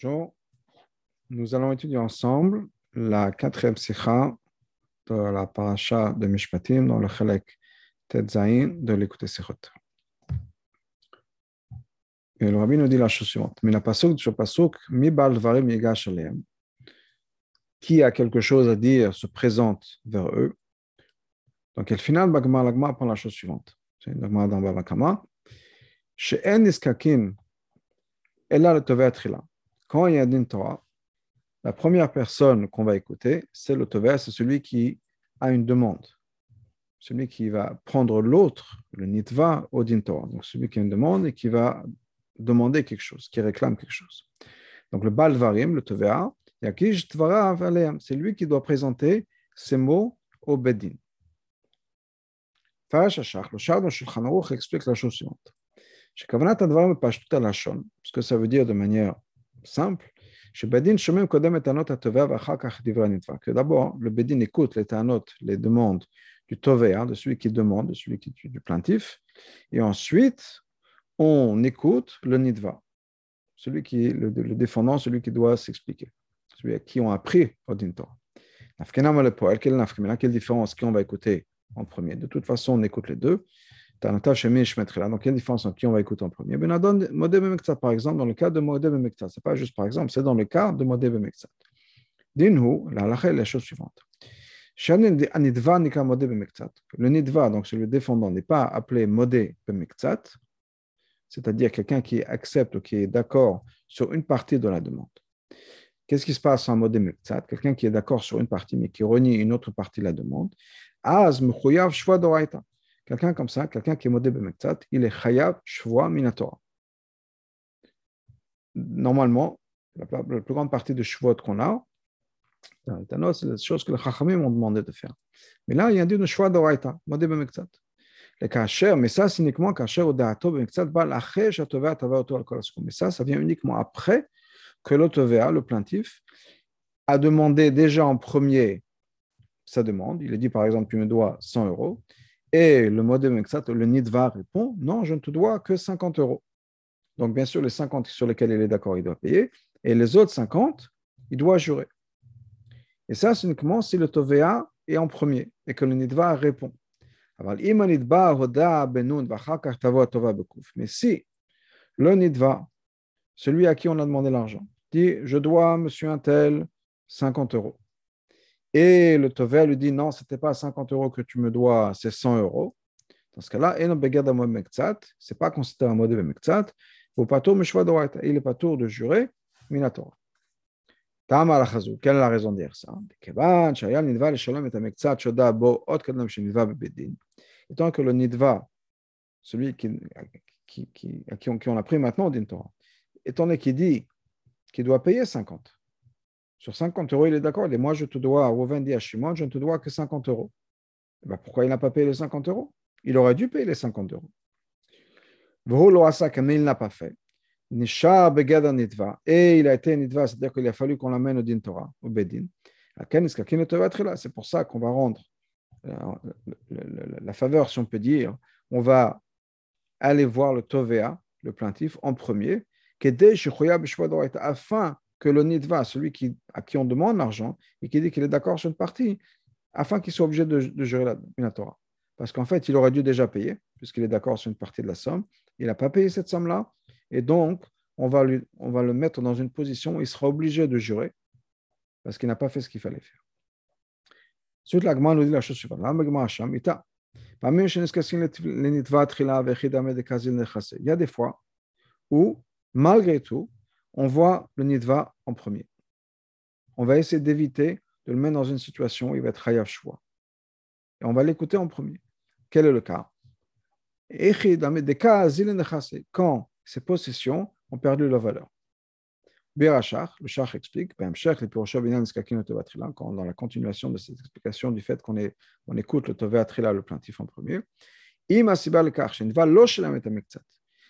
Bonjour. Nous allons étudier ensemble la quatrième sikha de la paracha de Mishpatim dans le Chalek Tetzain de l'écoute Sikhot. Et le rabbi nous dit la chose suivante. Pasuk pasuk, mi bal varim qui a quelque chose à dire se présente vers eux. Donc, elle finale, Bagma Lagma prend la chose suivante. C'est une dans. She'en niskakin, ella le tove atrila quand il y a une Torah, la première personne qu'on va écouter, c'est le c'est celui qui a une demande. Celui qui va prendre l'autre, le Nitva, au din Torah. Donc celui qui a une demande et qui va demander quelque chose, qui réclame quelque chose. Donc le Balvarim, le Tovea, c'est lui qui doit présenter ces mots au Bedin. Farash le Shardon Shulchan explique la chose suivante. Ce que ça veut dire de manière simple. Que d'abord, le Bedin écoute les les demandes du Tovea, de celui qui demande, de celui qui du plaintif, et ensuite, on écoute le Nidva, celui qui le, défendant, celui qui doit s'expliquer, celui à qui on a appris au Din Torah. Quelle différence qui on va écouter en premier De toute façon, on écoute les deux. Donc, il y a une différence entre qui on va écouter en premier. Par exemple, dans le cas de Modé Bemekta, ce n'est pas juste par exemple, c'est dans le cas de Modé Bemekta. Dinhu, la halakha est la chose suivante. Le nidva, donc c'est le défendant, n'est pas appelé modé bemektsat, c'est-à-dire quelqu'un qui accepte ou qui est d'accord sur une partie de la demande. Qu'est-ce qui se passe en modé mektsat? Quelqu'un qui est d'accord sur une partie mais qui renie une autre partie de la demande. Az shva doraita. Quelqu'un comme ça, quelqu'un qui est modé b'mektat, il est chayab shvoa minatora. Normalement, la, plus grande partie de shvot qu'on a, c'est les choses que les chachamim ont demandé de faire. Mais là, il y a dit de shvoa d'oraita, modé b'mektat. Mais ça, c'est uniquement kasher au da'ato bal Mais ça, ça vient uniquement après que l'autovea, le plaintif, a demandé déjà en premier sa demande. Il a dit par exemple, tu me dois 100 euros. Et le modem le Nidva répond Non, je ne te dois que 50 euros. Donc, bien sûr, les 50 sur lesquels il est d'accord, il doit payer. Et les autres 50, il doit jurer. Et ça, c'est uniquement si le Tovea est en premier et que le Nidva répond. Mais si le Nidva, celui à qui on a demandé l'argent, dit Je dois, monsieur un tel, 50 euros. Et le Tovea lui dit non, ce n'était pas 50 euros que tu me dois, c'est 100 euros. Dans ce cas-là, ce n'est pas considéré un mode de mektsat. Il est pas tour de jurer minatora. Quelle est la raison de dire ça Étant que le nidva, celui qui, qui, qui, à qui on, qui on a pris maintenant étant donné qu'il dit qu'il doit payer 50, sur 50 euros, il est d'accord. Et moi, je te dois, à je ne te dois que 50 euros. Eh ben, pourquoi il n'a pas payé les 50 euros? Il aurait dû payer les 50 euros. Mais il n'a pas fait. Et il a été nitva, c'est-à-dire qu'il a fallu qu'on l'amène au din Torah, au bedin. C'est pour ça qu'on va rendre euh, la faveur, si on peut dire. On va aller voir le Tovea, le plaintif, en premier, afin que le nidva, celui qui, à qui on demande l'argent et qui dit qu'il est d'accord sur une partie, afin qu'il soit obligé de, jurer la, Torah. Parce qu'en fait, il aurait dû déjà payer, puisqu'il est d'accord sur une partie de la somme. Il n'a pas payé cette somme-là, et donc on va, lui, on va le mettre dans une position où il sera obligé de jurer, parce qu'il n'a pas fait ce qu'il fallait faire. Ensuite, la nous dit la chose suivante. Il y a des fois où, malgré tout, on voit le nidva en premier. On va essayer d'éviter de le mettre dans une situation où il va être hayav. Et on va l'écouter en premier. Quel est le cas? Quand ces possessions ont perdu leur valeur. le Shach explique, dans la continuation de cette explication du fait qu'on on écoute le Tové le plaintif en premier,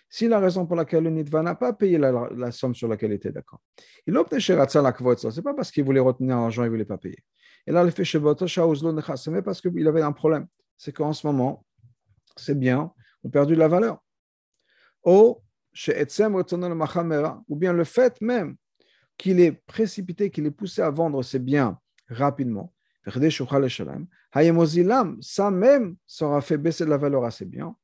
si la raison pour laquelle le Nidva n'a pas payé la, somme sur laquelle il était d'accord. Il a obtenu ce n'est pas parce qu'il voulait retenir l'argent, il ne voulait pas payer. Et là, le fait chez ce n'est parce qu'il avait un problème. C'est qu'en ce moment, ces biens ont perdu de la valeur. Ou bien le fait même qu'il est précipité, qu'il est poussé à vendre ses biens rapidement, ça même, ça fait baisser la valeur à ses biens.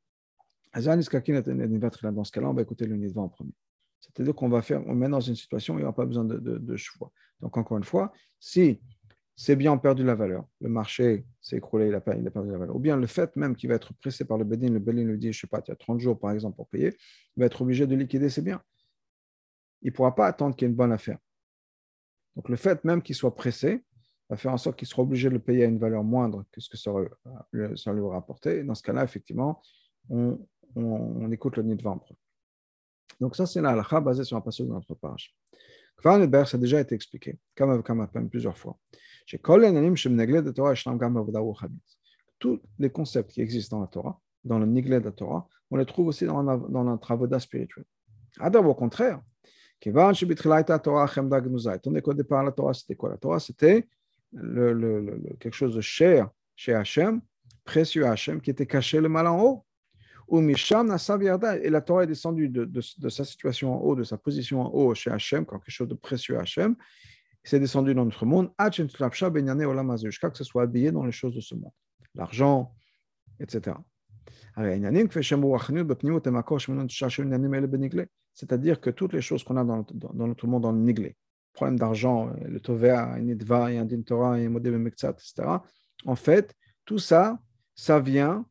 Dans ce cas-là, on va écouter le Nidva en premier. C'est-à-dire qu'on va faire, on met dans une situation où il n'y aura pas besoin de, choix. Donc, encore une fois, si ces biens ont perdu la valeur, le marché s'est écroulé, il a, perdu la valeur, ou bien le fait même qu'il va être pressé par le Bédine, le Bédine lui dit, je ne sais pas, il y a 30 jours par exemple pour payer, il va être obligé de liquider ses biens. Il ne pourra pas attendre qu'il y ait une bonne affaire. Donc, le fait même qu'il soit pressé, va faire en sorte qu'il sera obligé de le payer à une valeur moindre que ce que ça lui aura apporté. Dans ce cas-là, effectivement, on, on, écoute le nid de. Donc ça, c'est la halakha basée sur un passage de notre page. Kvar Nidber, ça a déjà été expliqué, comme comme plusieurs fois. Tous les concepts qui existent dans la Torah, dans le Niglé de la Torah, on les trouve aussi dans, dans notre avoda spirituel. Adam, au contraire, Tandis qu'au départ, la Torah, c'était quoi? La Torah, c'était le, le, le, quelque chose de cher chez Hachem, précieux à Hachem, qui était caché le mal en haut. Et la Torah est descendue de, de, sa situation en haut, de sa position en haut chez Hachem, quelque chose de précieux à Hachem, c'est descendu dans notre monde, jusqu'à que ce soit habillé dans les choses de ce monde, l'argent, etc. C'est-à-dire que toutes les choses qu'on a dans, dans, notre monde, dans le niglé, problème d'argent, le Tovea, Nidva, un Torah, un Modem etc. En fait, tout ça, ça vient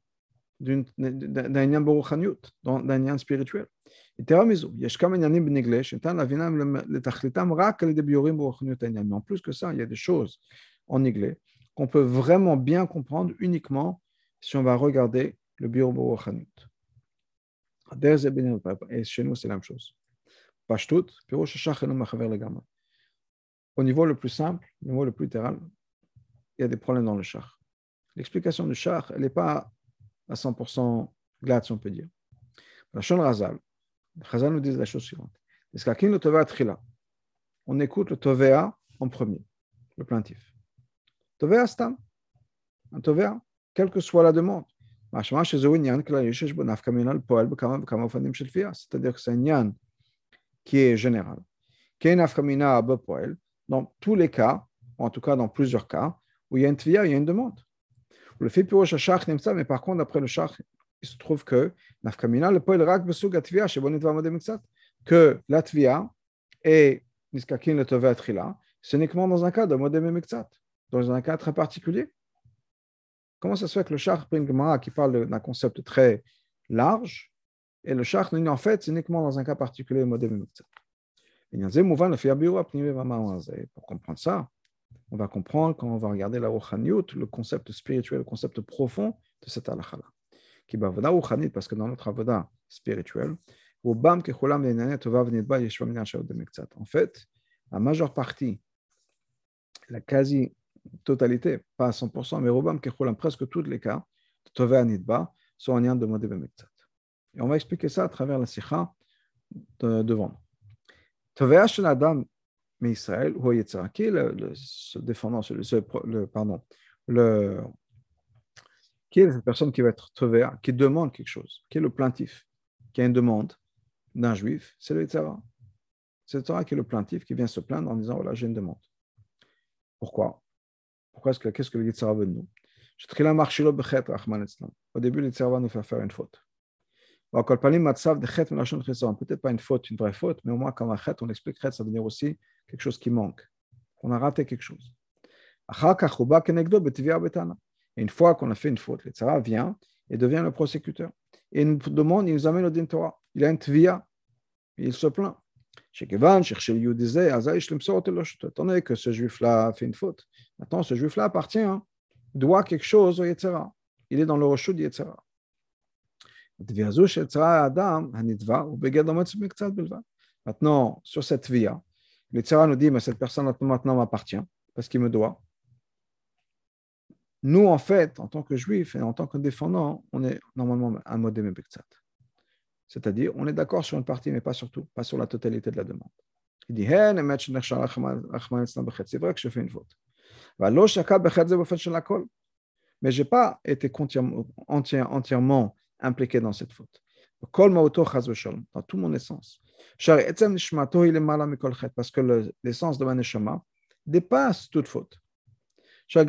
d'un lien boruchaniut, d'un lien spirituel. Mais en plus que ça, il y a des choses en anglais qu'on peut vraiment bien comprendre uniquement si on va regarder le bureau boruchaniut. Et chez nous, c'est la même chose. Pashtut, pirosh shach machaver legama au niveau le plus simple, au niveau le plus littéral, il y a des problèmes dans le char. L'explication du char, elle n'est pas à 100% glatte, si on peut dire. La Shon Razal, Razal nous dit la chose suivante. On écoute le Tovea en premier, le plaintif. Tovea Stam, un Tovea, quelle que soit la demande. C'est-à-dire que c'est un yan qui est général. dans tous les cas, ou en tout cas dans plusieurs cas, où il y a une tvia, il y a une demande. Le fait pirosh shach ça, mais par contre, après le shach, il se trouve que nafkamina le poel rak besug atvia, chez bonnet que la tvia et niskakin le tove atrila, c'est uniquement dans un cas de modem mekzat, dans un cas très particulier. Comment ça se fait que le shach une qui parle d'un concept très large, et le shach, en fait, uniquement dans un cas particulier, modem mekzat. Pour comprendre ça, on va comprendre quand on va regarder la Rouchaniyut, le concept spirituel, le concept profond de cette halakha Qui parce que dans notre avoda spirituel, en fait, la majeure partie, la quasi-totalité, pas à 100%, mais Robam presque tous les cas, de sont en lien de Modé Et on va expliquer ça à travers la sikha devant nous. Adam Israël, le, ce défendant, le, pardon, le, qui est cette personne qui va être Tovea, qui demande quelque chose, qui est le plaintif, qui a une demande d'un juif, c'est le Yetzara. C'est le qui est le plaintif, qui vient se plaindre en disant, voilà, j'ai une demande. Pourquoi? Pourquoi est-ce que, qu'est-ce que le Yetzara veut de nous? Au début, le Yetzara va nous faire faire une faute. Peut-être pas une faute, une vraie faute, mais au moins quand on on explique chet, ça veut dire aussi quelque chose qui manque. On a raté quelque chose. Et une fois qu'on a fait une faute, le tzara vient et devient le prosécuteur. Et il nous demande, il nous amène au din Torah. Il a une tvia. Il se plaint. Attendez que ce juif-là a fait une faute. Maintenant, ce juif-là appartient, hein, doit quelque chose au. Il est dans le rochou du. Maintenant, sur cette via, le tzara nous dit, mais cette personne maintenant m'appartient parce qu'il me doit. Nous, en fait, en tant que juifs et en tant que défendant, on est normalement un mode C'est-à-dire, on est d'accord sur une partie, mais pas sur tout, pas sur la totalité de la demande. Il dit, c'est vrai que je fais une faute. Mais je n'ai pas été entièrement impliqué dans cette faute. Dans tout mon essence. Parce que l'essence de ma neshama dépasse toute faute. Parce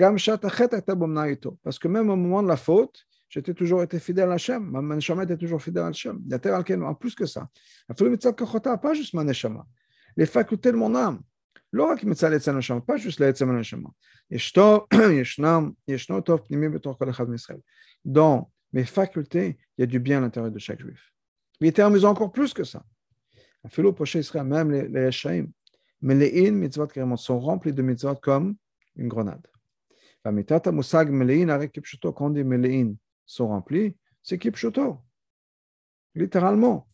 que même au moment de la faute, j'étais toujours été fidèle à Hachem. Ma neshama était toujours fidèle à Hachem. En plus que ça, pas juste ma neshama, les facultés de mon âme. לא רק מצד עצם הנשמה, pas juste לעצם הנשמה. ישנו, ישנם, ישנו טוב פנימי בתוך כל אחד מישראל. Dans mes facultés, il y a du bien à l'intérieur de chaque juif. Il était amusant encore plus que ça. Afilo Poché Israël, même les, les mais les in mitzvot carrément sont remplis de mitzvot comme une grenade. Musag quand on dit sont remplis, c'est kipshuto. Littéralement.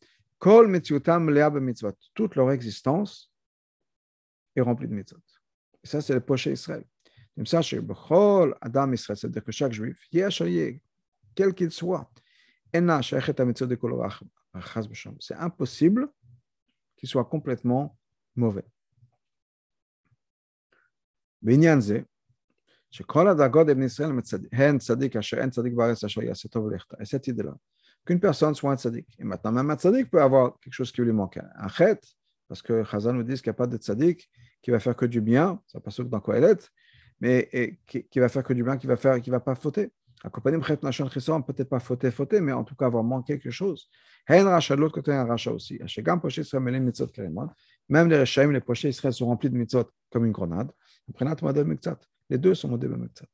Toute leur existence est rempli de mitzvot. Et ça, c'est le poché Israël. Israël, c'est-à-dire que chaque juif, quel qu'il soit. C'est impossible qu'il soit complètement mauvais. Et cette idée-là, qu'une personne soit un tzaddik. Et maintenant, même un tzaddik peut avoir quelque chose qui lui manque. Un chet, parce que Chazan nous dit qu'il n'y a pas de tzaddik qui va faire que du bien, ça passe dans Kohelet, mais et, qui, qui, va faire que du bien, qui va faire, qui va pas fauter. Accompagné de Chet Nashon Chisson, peut-être pas fauter, fauter, mais en tout cas avoir manqué quelque chose. Hen Racha, l'autre côté, un Racha aussi. Hashegam Poché carrément. Même les Rechaim, les Poché Israël sont remplis de Mitzot comme une grenade. Les deux sont Modem Mitzat.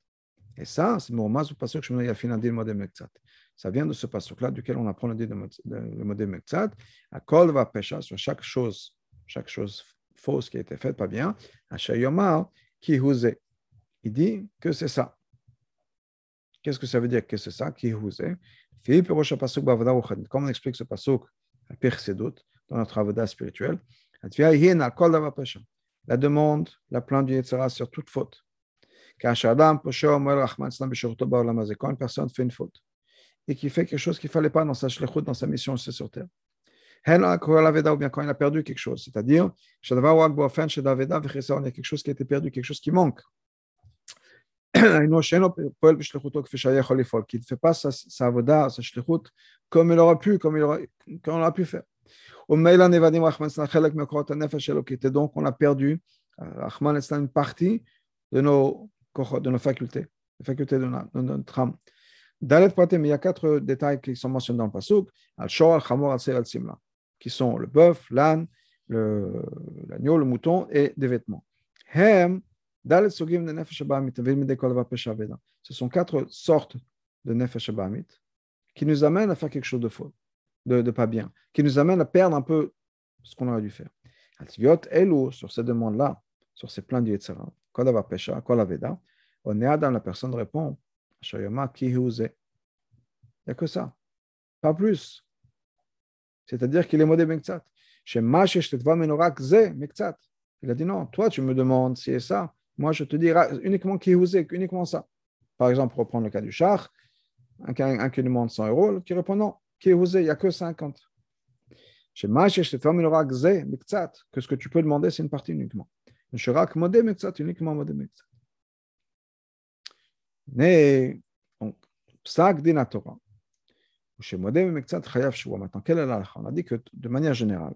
Et ça, c'est mon mas ou pas sûr que je me dis, il y a Modem Mitzat. Ça vient de ce passage-là, duquel on apprend le dit de Modem Mitzat. À Kol va Pesha, sur chaque chose chaque chose fausse qui a été faite, pas bien, Hachayomar, qui. Il dit que c'est ça. Qu'est-ce que ça veut dire? Que c'est ça, qui husé Comment on explique ce pasuk à Pirsedut, dans notre avoda spirituel La demande, la plainte du Yetzara sur toute faute. Quand une personne fait une faute. Et qui fait quelque chose qu'il ne fallait pas dans sa shlichut, dans sa mission sur terre, ou bien quand il a perdu quelque chose. C'est-à-dire, il y a quelque chose qui a été perdu, quelque chose qui manque. Sa, sa avoda, sa shlichut, comme il aurait pu, comme il aurait, comme on aurait pu faire. Donc, on a perdu, Rahman est une partie de nos, facultés, facultés de, de notre âme. Dalet Pratim, il y a quatre détails qui sont mentionnés dans le Pasuk. Al-Shor, Al-Chamor, Al-Ser, Al-Simla qui sont le bœuf, l'âne, l'agneau, le, mouton et des vêtements. Ce sont quatre sortes de nefesh qui nous amènent à faire quelque chose de faux, de, pas bien, qui nous amènent à perdre un peu ce qu'on aurait dû faire. Sur ces demandes-là, sur ces plans du Kodava Pesha, on est Adam, la personne répond, Shayama ki Il n'y a que ça, pas plus. C'est-à-dire qu'il est modé Mektsat. Il a dit non, toi tu me demandes si c'est ça, moi je te dis uniquement qui vous est, uniquement ça. Par exemple, reprendre le cas du char, un, un, qui demande 100 euros, qui répond non, qui vous est, il n'y a que 50. Que ce que tu peux demander, c'est une partie uniquement. modé uniquement modé Mektsat. Mais, donc, psak din Torah. Maintenant, quelle est la On a dit que de manière générale,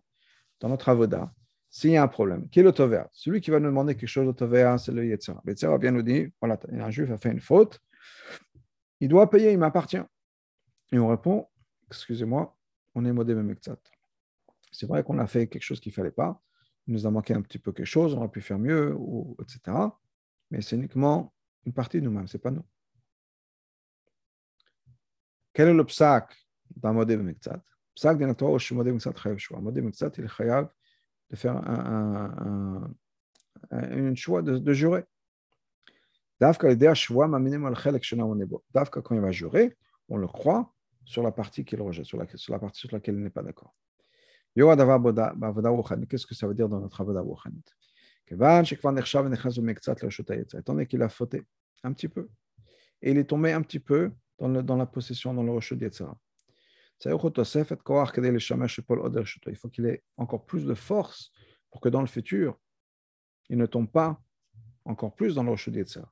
dans notre avoda, s'il y a un problème, qui est le tovea Celui qui va nous demander quelque chose de tovea, c'est le yetzera. Le yetzera vient nous dire voilà, un juif a fait une faute, il doit payer, il m'appartient. Et on répond excusez-moi, on est modé mektsat. C'est vrai qu'on a fait quelque chose qu'il ne fallait pas, il nous a manqué un petit peu quelque chose, on aurait pu faire mieux, etc. Mais c'est uniquement une partie de nous-mêmes, ce n'est pas nous. quel est le psak dans Modé Bemektsat Psak la Torah, Modé Bemektsat Chayav il Chayav de faire un, un, un, un choix de, de jurer. Davka, quand il va jurer, on le croit sur la partie qu'il rejette, sur la, sur la, partie sur laquelle il n'est pas d'accord. Qu'est-ce que ça veut dire dans notre avoda Étant donné qu'il a fauté un petit peu, et il est tombé un petit peu dans, le, dans la possession, dans le rocheux d'Yetzara. Il faut qu'il ait encore plus de force pour que dans le futur, il ne tombe pas encore plus dans le d'Yetzara.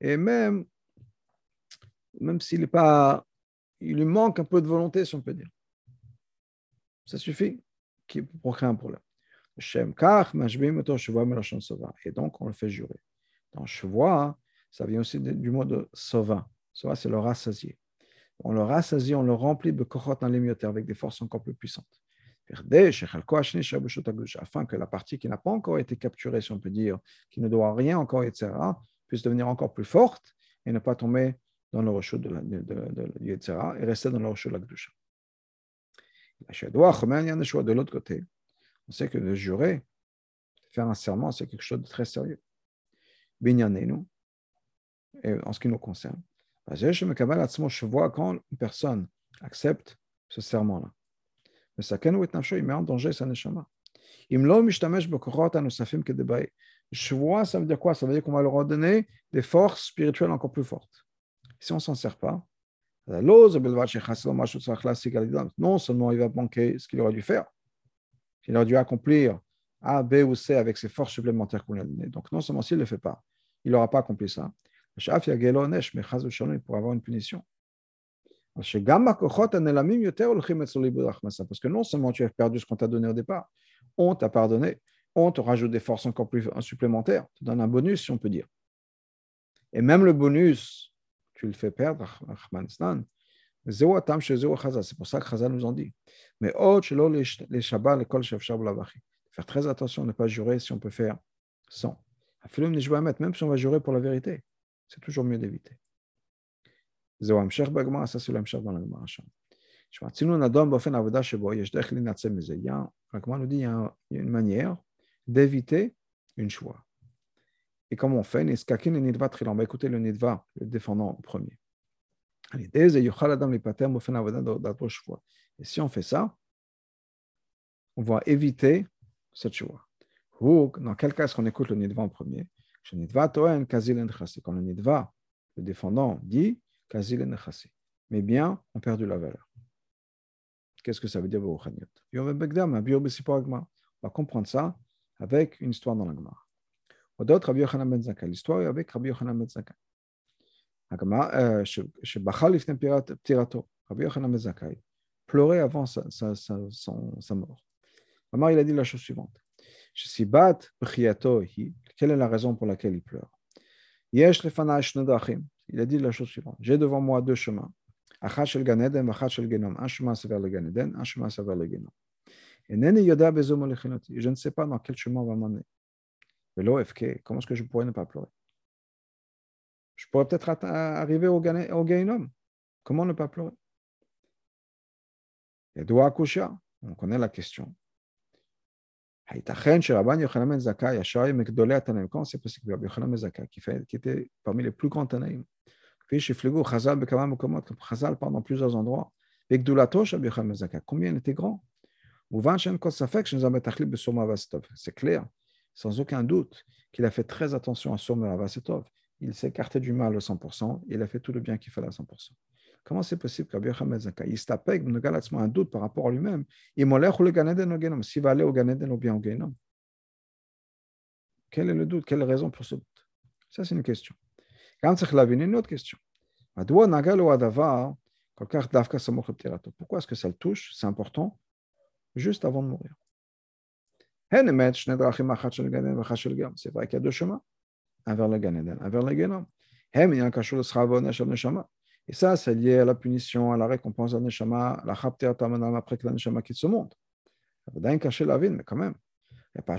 Et même, même s'il n'est pas il lui manque un peu de volonté, si on peut dire. Ça suffit pour créer un problème. Et donc, on le fait jurer. Dans Chevois, ça vient aussi du mot de sova. Sova, c'est le rassasié. On le rassasie, on le remplit de kohot dans l'émioteur avec des forces encore plus puissantes. Afin que la partie qui n'a pas encore été capturée, si on peut dire, qui ne doit rien encore, etc., puisse devenir encore plus forte et ne pas tomber dans le rocheux de, la, de, et rester dans le rocheux de la Gdusha. De l'autre côté, on sait que de jurer, faire un serment, c'est quelque chose de très sérieux. et en ce qui nous concerne. Je vois quand une personne accepte ce serment-là. Mais ça il met en danger sa neshama. Je vois, ça veut dire quoi? Ça veut dire qu'on va leur donner des forces spirituelles encore plus fortes. Si on ne s'en sert pas, non seulement il va manquer ce qu'il aurait dû faire, il aurait dû accomplir A, B ou C avec ses forces supplémentaires qu'on lui a données. Donc non seulement s'il ne le fait pas, il n'aura pas accompli ça. Il pourra avoir une punition. Parce que non seulement tu as perdu ce qu'on t'a donné au départ, on t'a pardonné, on te rajoute des forces encore plus supplémentaires, te donne un bonus, si on peut dire. Et même le bonus, tu le fais perdre, c'est pour ça que Chazal nous en dit. Mais Faire très attention ne pas jurer si on peut faire sans. Même si on va jurer pour la vérité, c'est toujours mieux d'éviter. Ça, c'est l'amshach dans la dit qu'il y a une manière d'éviter une choix. Et comment on fait? On va écouter le nidva, le défendant en premier. Et si on fait ça, on va éviter cette choix. Dans quel cas est-ce qu'on écoute le nidva en premier? Quand le nidva, le défendant, dit mes biens ont perdu la valeur. Qu'est-ce que ça veut dire On va comprendre ça avec une histoire dans la Gemara. D'autres, Rabbi Yochanan ben Zakkai. L'histoire avec Rabbi Yochanan ben Zakkai. Rabbi Yochanan ben Zakkai pleurait avant sa, sa, sa, son, sa mort. Amar, il a dit la chose suivante. Quelle est la raison pour laquelle il pleure? Il a dit la chose suivante. J'ai devant moi deux chemins. Un chemin c'est vers le Gan Eden, un chemin c'est vers le Genom. Et je ne sais pas dans quel chemin on va m'emmener. Comment est-ce que je pourrais ne pas pleurer? Je pourrais peut-être arriver au Genom. Comment ne pas pleurer? Et on connaît la question. Que Rabbi Yochanan c'est clair, sans aucun doute, qu'il a fait très attention à Somer Avasetov. Il s'est du mal à 100%, il a fait tout le bien qu'il fallait à 100%. Comment c'est possible qu'Abi Yochanan Zakkai, il s'appelle, il un doute par rapport à lui-même, il le s'il va aller au Ganeden ou bien au Genom Quel est le doute? Quelle est la raison pour ce doute? Ça, c'est une question. Quand c'est une autre question. Pourquoi est-ce que ça le touche? C'est important, juste avant de mourir. C'est vrai qu'il y a deux chemins, un vers le Gan un vers le Genom. Et ça, c'est lié à la punition, à la récompense de Neshama, la Chapter Tamanam après que la Neshama quitte ce monde. Ça va d'un cacher la vie, mais quand même. Il n'y a pas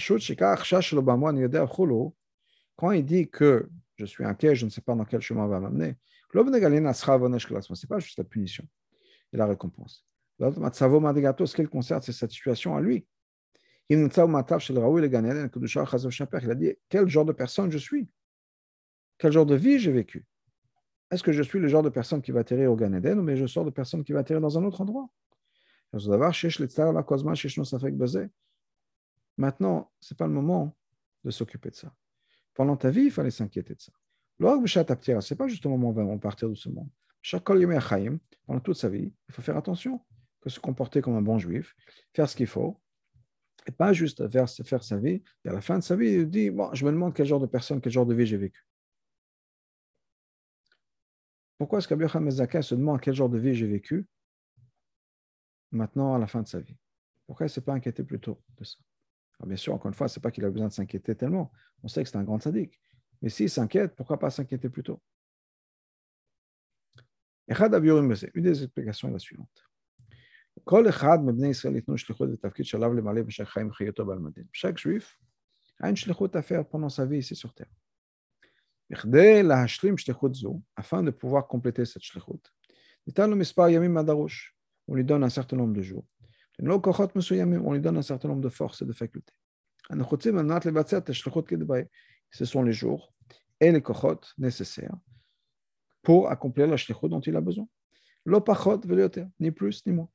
quand il dit que je suis inquiet, je ne sais pas dans quel chemin va m'amener, ce n'est pas juste la punition et la récompense. Ce qu'il concerne, c'est cette situation à lui. Il a dit quel genre de personne je suis, quel genre de vie j'ai vécu? Est-ce que je suis le genre de personne qui va atterrir au Gan Eden ou mais je sors de personne qui va atterrir dans un autre endroit? Maintenant, ce n'est pas le moment de s'occuper de ça. Pendant ta vie, il fallait s'inquiéter de ça. Ce n'est pas juste au moment où on va partir de ce monde. Pendant toute sa vie, il faut faire attention, que se comporter comme un bon juif, faire ce qu'il faut, et pas juste faire, faire sa vie, et à la fin de sa vie, il dit bon, Je me demande quel genre de personne, quel genre de vie j'ai vécu. Pourquoi est-ce qu'Abiyacham Mezaka se demande quel genre de vie j'ai vécu maintenant à la fin de sa vie? Pourquoi il ne s'est pas inquiété plus tôt de ça? Bien sûr, encore une fois, ce n'est pas qu'il a besoin de s'inquiéter tellement. On sait que c'est un grand sadique. Mais s'il s'inquiète, pourquoi pas s'inquiéter plus tôt? Une des explications est la suivante. Chaque juif a une shlichut à faire pendant sa vie ici sur terre. Afin de pouvoir compléter cette shlichut, on lui donne un certain nombre de jours. On lui donne un certain nombre de forces et de facultés. Ce sont les jours et les kochot nécessaires pour accomplir la shlichut dont il a besoin. Ni plus ni moins.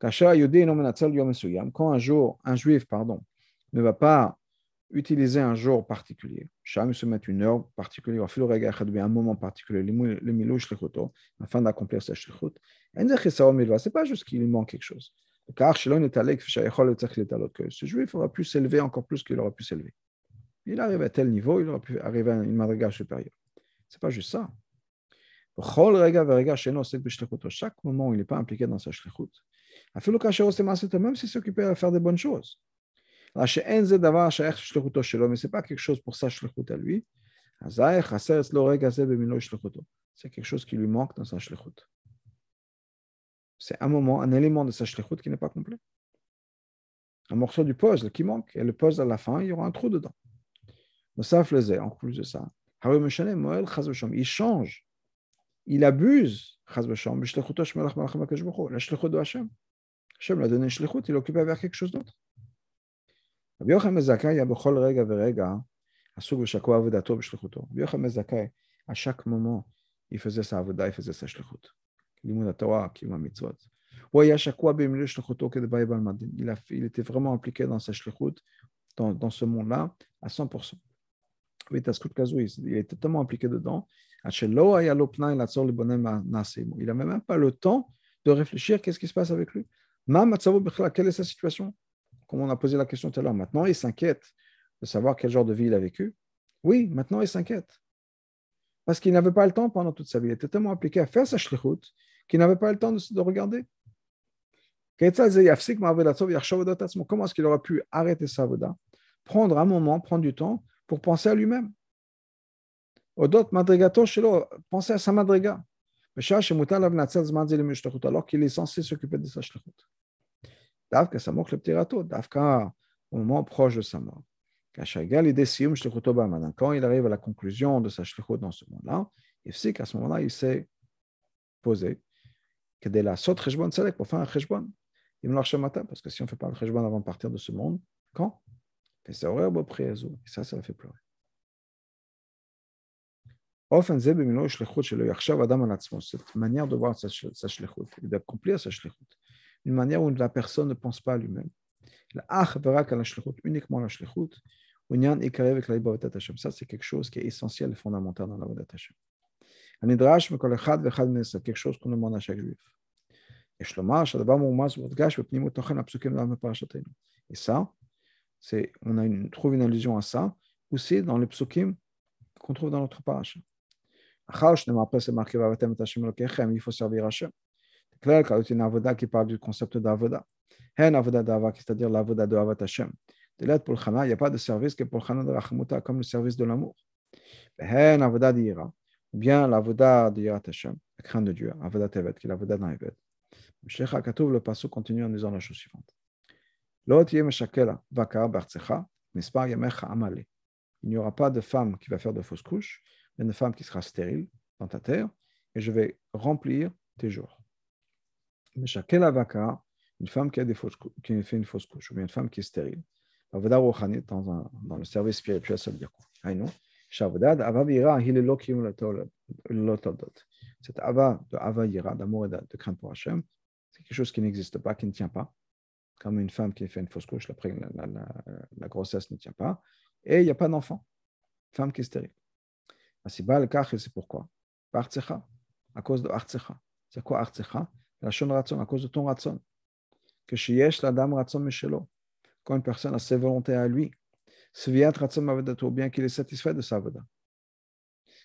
Quand un jour, un juif, pardon, ne va pas utiliser un jour particulier, se met une heure particulière, un moment particulier, afin d'accomplir sa shlichut, ce n'est pas juste qu'il manque quelque chose. Car ce juif aura pu s'élever encore plus qu'il aurait pu s'élever. Il arrive à tel niveau, il aurait pu arriver à une madriga supérieure. Ce n'est pas juste ça. Chaque moment où il n'est pas impliqué dans sa shlichut, même s'il s'occupait à faire des bonnes choses. Mais ce n'est pas quelque chose pour sa shlichut à lui. C'est quelque chose qui lui manque dans sa shlichut. C'est un moment, un élément de sa shlichut qui n'est pas complet. Un morceau du puzzle qui manque, et le puzzle à la fin, il y aura un trou dedans. En plus de ça, il change, il abuse la shlichut de Hashem. Hashem l'a donné shlichut, il occupé vers quelque chose d'autre. רבי יוחנן מזכאי היה בכל רגע ורגע עסוק בשקוע עבודתו בשליחותו. רבי יוחנן מזכאי, à chaque moment, il faisait sa avoda, il faisait sa shlichut. לימוד התורה, קיום המצוות. הוא היה שקוע במילוי שליחותו כדבעי בעל מדין. Il était vraiment impliqué dans sa shlichut, dans, dans ce monde-là, à 100%. והתעסקות כזו, il était tellement impliqué dedans, עד שלא היה לו פנאי לעצור לבונן מעשה עמו. Il n'avait même pas le temps de réfléchir qu'est-ce qui se passe avec lui. מה מצבו בכלל, quelle est sa situation Comme on a posé la question tout à l'heure, maintenant il s'inquiète de savoir quel genre de vie il a vécu. Oui, maintenant il s'inquiète. Parce qu'il n'avait pas le temps pendant toute sa vie. Il était tellement appliqué à faire sa shlichut qu'il n'avait pas le temps de, de regarder. Comment est-ce qu'il aurait pu arrêter sa voda, prendre un moment, prendre du temps pour penser à lui-même? Penser à sa madriga. Alors qu'il est censé s'occuper de sa shlichut. Davka manque le râteau, Davka au moment proche de sa mort. Quand il arrive à la conclusion de sa shlichut dans ce monde-là, il sait qu'à ce moment-là, il s'est posé. Que de la sot cheshbon tzedek pour faire un cheshbon. Il me matin parce que si on ne fait pas le cheshbon avant de partir de ce monde, quand? Et ça, ça le fait pleurer. Cette manière de voir sa shlichut, d'accomplir sa shlichut, une manière où la personne ne pense pas à lui-même. Uniquement la shlichut, ça c'est quelque chose qui est essentiel et fondamental dans la Vodat Hashem. C'est quelque chose qu'on demande à chaque juif. Et ça, c'est, on a une, trouve une allusion à ça aussi dans les psukim qu'on trouve dans notre parasha. Il faut servir Hashem clair y a une avoda qui parle du concept d'avoda. Un avoda d'ava, c'est-à-dire l'avoda de Avat Hashem. De l'aide pour il n'y a pas de service que pour le chana de Rachmuta, comme le service de l'amour. Un avoda d'ira, ou bien l'avoda de Hashem, la crainte de Dieu, avoda tevet, qui est l'avoda dans Eved. Sheikh Akatouv, le passage continue en disant la chose suivante. L'autre yem shakela, vakar bartsecha, mispar yamecha amale. Il n'y aura pas de femme qui va faire de fausses couches, mais une femme qui sera stérile dans ta terre, et je vais remplir tes jours une femme qui, a des fausses, qui fait une fausse couche, ou bien une femme qui est stérile. Dans, dans le service spirituel, ça veut dire quoi? Cette ava de ava yira, d'amour et de crainte pour Hachem, c'est quelque chose qui n'existe pas, qui ne tient pas. Comme une femme qui fait une fausse couche, après la, la, la, grossesse ne tient pas. Et il n'y a pas d'enfant. Femme qui est stérile. C'est pourquoi? À cause de Artsecha. C'est quoi Artsecha Lachon Ratson, à cause de ton Ratson. Que Shiesh la dame Ratson Meshelo. Quand une personne a ses volontés à lui, Sviat Ratson Mavadato, bien qu'il est satisfait de sa Vada.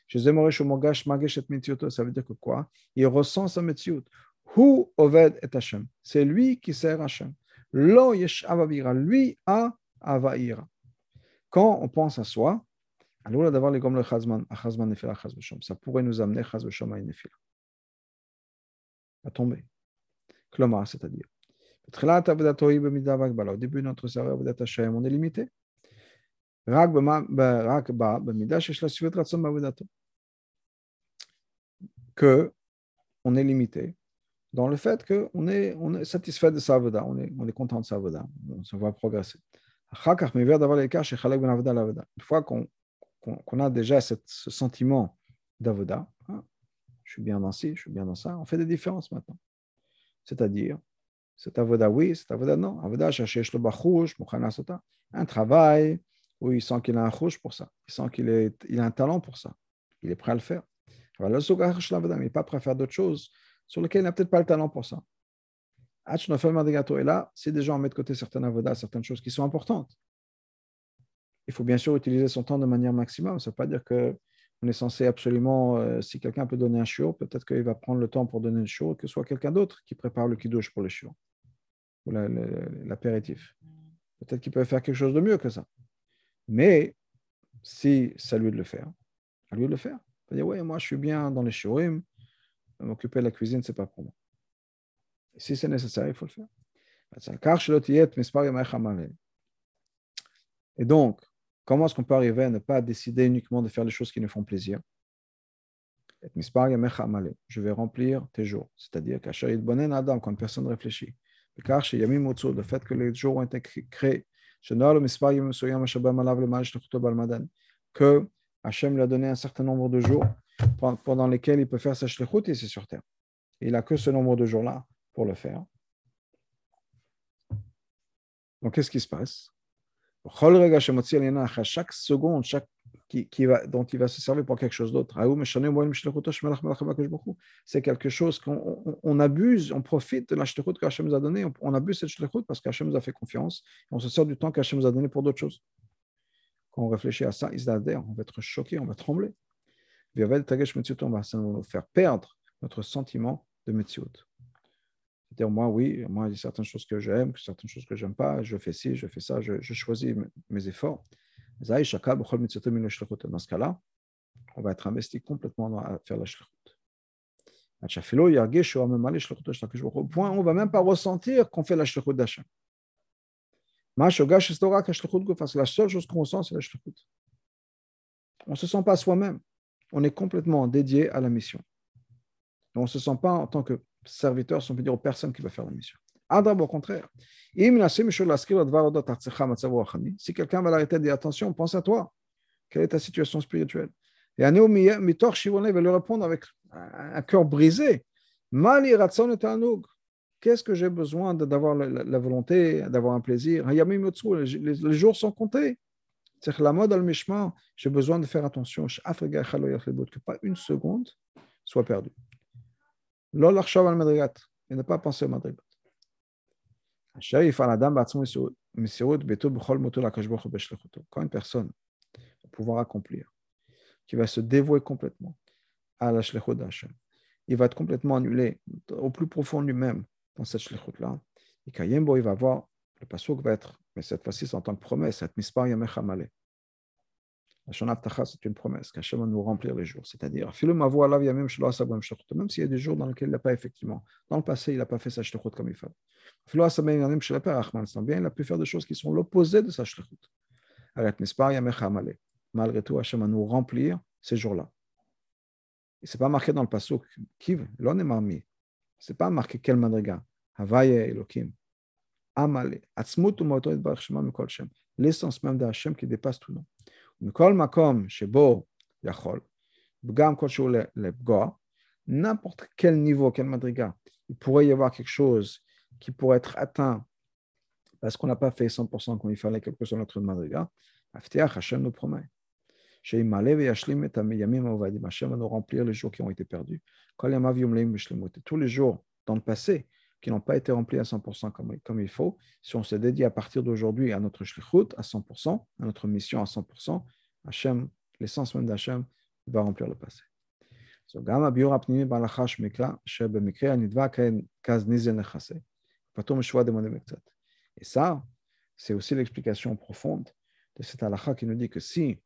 Ça veut dire que quoi Il ressent sa metziut. Hu oved et Hashem. C'est lui qui sert Hashem. Lo yesh avavira. Lui a avaira. Quand on pense à soi, alors d'avoir les gommes le chazman, chazman nefila chaz Ça pourrait nous amener chaz à une nefila. À tomber. C'est-à-dire. Au début de notre service, on est limité. Que on est limité dans le fait qu'on est, on est satisfait de sa avoda, on est, on est content de sa avoda, on se voit progresser. Une fois qu'on qu'on a déjà cette, ce sentiment d'avoda, hein, je suis bien dans ci, je suis bien dans ça, on fait des différences maintenant. C'est-à-dire, c'est avoda oui, c'est avoda non. Avoda, un travail où il sent qu'il a un rouge pour ça, il sent qu'il il a un talent pour ça, il est prêt à le faire. Il n'est pas prêt à faire d'autres choses sur lesquelles il n'a peut-être pas le talent pour ça. Et là, si déjà on met de côté certaines avodas, certaines choses qui sont importantes, il faut bien sûr utiliser son temps de manière maximum. Ça ne veut pas dire qu'on est censé absolument, euh, si quelqu'un peut donner un chiot, peut-être qu'il va prendre le temps pour donner le chiot, que ce soit quelqu'un d'autre qui prépare le kidouche pour le chiot, ou l'apéritif. Peut-être qu'il peut faire quelque chose de mieux que ça. Mais si c'est à lui de le faire, à lui de le faire. Il peut dire, oui, moi je suis bien dans les shiurim, m'occuper de la cuisine, ce n'est pas pour moi. si c'est nécessaire, il faut le faire. Et donc, Comment est-ce qu'on peut arriver à ne pas décider uniquement de faire les choses qui nous font plaisir? Je vais remplir tes jours. C'est-à-dire Adam, quand personne réfléchit. Le fait que les jours ont été créés, que Hachem lui a donné un certain nombre de jours pendant lesquels il peut faire sa shlichut ici sur terre. Il n'a que ce nombre de jours-là pour le faire. Donc, qu'est-ce qui se passe? Chaque seconde chaque, qui, qui va, dont il va se servir pour quelque chose d'autre. C'est quelque chose qu'on on abuse, on profite de la shlichut qu'Hachem nous a donné, on, on abuse cette shlichut parce qu'Hachem nous a fait confiance, on se sert du temps qu'Hachem nous a donné pour d'autres choses. Quand on réfléchit à ça, on va être choqué, on va trembler. On va faire perdre notre sentiment de Metziut dire moi, oui, moi, il y a certaines choses que j'aime, certaines choses que j'aime pas, je fais ci, je fais ça, je, choisis mes efforts. Dans ce cas-là, on va être investi complètement à faire la shlachut. Au point on ne va même pas ressentir qu'on fait la shlachut d'Hachem. Parce que la seule chose qu'on ressent, c'est la shlachut. On ne se sent pas soi-même. On est complètement dédié à la mission. on ne se sent pas en tant que serviteurs, si on peut dire aux personnes qui vont faire la mission. Adrab, au contraire. Si quelqu'un va l'arrêter et dire attention, pense à toi. Quelle est ta situation spirituelle? Et Anéo Mitor Shivone va lui répondre avec un cœur brisé. Mali Ratson et Qu'est-ce que j'ai besoin d'avoir la, volonté, d'avoir un plaisir? Les, jours sont comptés. C'est la mode al j'ai besoin de faire attention. Que pas une seconde soit perdue et ne pas penser au madrigot. Quand une personne va pouvoir accomplir, qui va se dévouer complètement à la shlichut d'Hachem, il va être complètement annulé au plus profond de lui-même dans cette shlichut-là. Et Kayembo, il va voir, le pasuk va être, mais cette fois-ci, c'est en tant que promesse, cette mispar yamechamale c'est une promesse qu'Hachem va nous remplir les jours. C'est-à-dire, même s'il y a des jours dans lesquels il n'a pas effectivement, dans le passé, il n'a pas fait sa shlichut comme il faut. Il a pu faire des choses qui sont l'opposé de sa shlichut. Malgré tout, Hachem va nous remplir ces jours-là. Ce n'est pas marqué dans le pasuk, Kiv, l'on est marmi. Ce n'est pas marqué quel madriga. Havaye Elohim. Amale. Atzmut L'essence même d'Hachem qui dépasse tout nom מכל מקום שבו יכול, וגם כלשהו לפגוע, n'importe quel niveau, quel madriga, il pourrait y avoir quelque chose qui pourrait être atteint parce qu'on n'a pas fait 100% comme il fallait, quelque chose notre madriga, Aftiach, Hashem nous promet. Hashem va nous remplir les jours qui ont été perdus. Tous les jours dans le passé qui n'ont pas été remplis à 100% comme, comme il faut, si on se dédie à partir d'aujourd'hui à notre shlichut à 100%, à notre mission à 100%, Hachem, l'essence même d'Hachem va remplir le passé. גם הביור הפנימי בהלכה שמקרא, שבמקרה הנדבק כז ניזן נכסה, פטור משבועה דמונה קצת. Et ça, c'est aussi l'explication profonde de cette halakha qui nous dit que si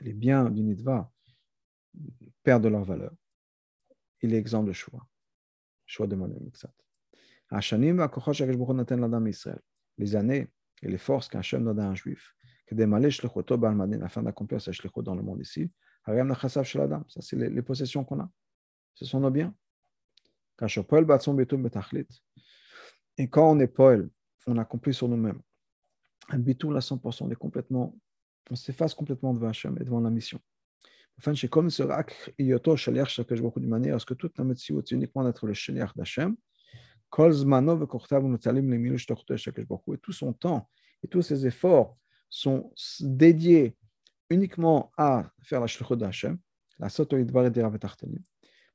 les biens du nidva perdent leur valeur, il est exempt de choix. Choix de Les années et les forces qu'Hachem donne à un juif, afin d'accomplir sa dans le monde ici, ça c'est les, possessions qu'on a. Ce sont nos biens. Et quand on est on accomplit sur nous-mêmes. Un bitoul à 100%, on s'efface complètement devant Hachem et devant la mission. Enfin. Et tout son temps et tous ses efforts sont dédiés uniquement à faire la shlichut d'Hachem, la soto idvar et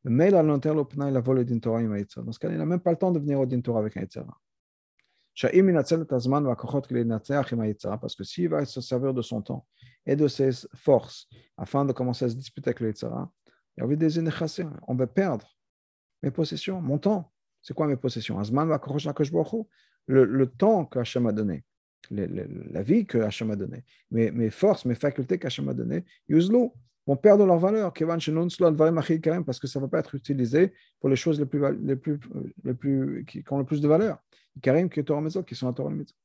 Mais mail à l'intérieur l'opna il a volé din Torah Dans ce cas, il n'a même pas le temps de venir au din Torah avec un Yitzhara. Parce que s'il va se servir de son temps et de ses forces afin de commencer à se disputer avec le Yitzhara, on va perdre mes possessions, mon temps. C'est quoi mes possessions? Le, temps que Hachem a donné, la vie que Hachem a donnée, mes, forces, mes facultés qu'Hachem a données, vont perdre leur valeur, parce que ça ne va pas être utilisé pour les choses qui, ont le plus de valeur. qui sont à Torah Mitzvot.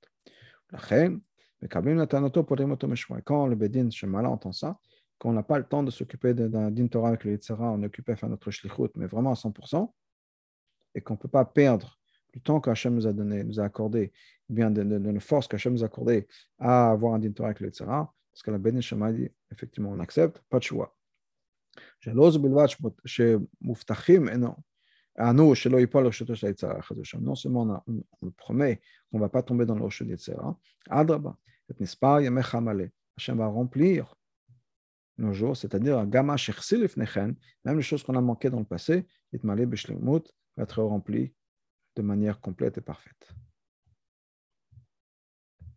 Quand le Bedin Shemala entend ça, qu'on n'a pas le temps de s'occuper d'un Torah avec le Yitzhara, on est occupé à faire notre shlichut, mais vraiment à 100%, et qu'on ne peut pas perdre du temps qu'Hachem nous a donné, nous a accordé, bien de, de, de, de force qu'Hachem nous a accordé à avoir un din Torah avec le Yitzhara, parce que la Bedin Shemala dit, effectivement, on accepte, pas de choix. Non. Seulement on, on promet qu'on ne va pas tomber dans le rocher d'Yitzhara, Adraba, Hachem va remplir nos jours, c'est-à-dire même les choses qu'on a manquées dans le passé, être rempli de manière complète et parfaite.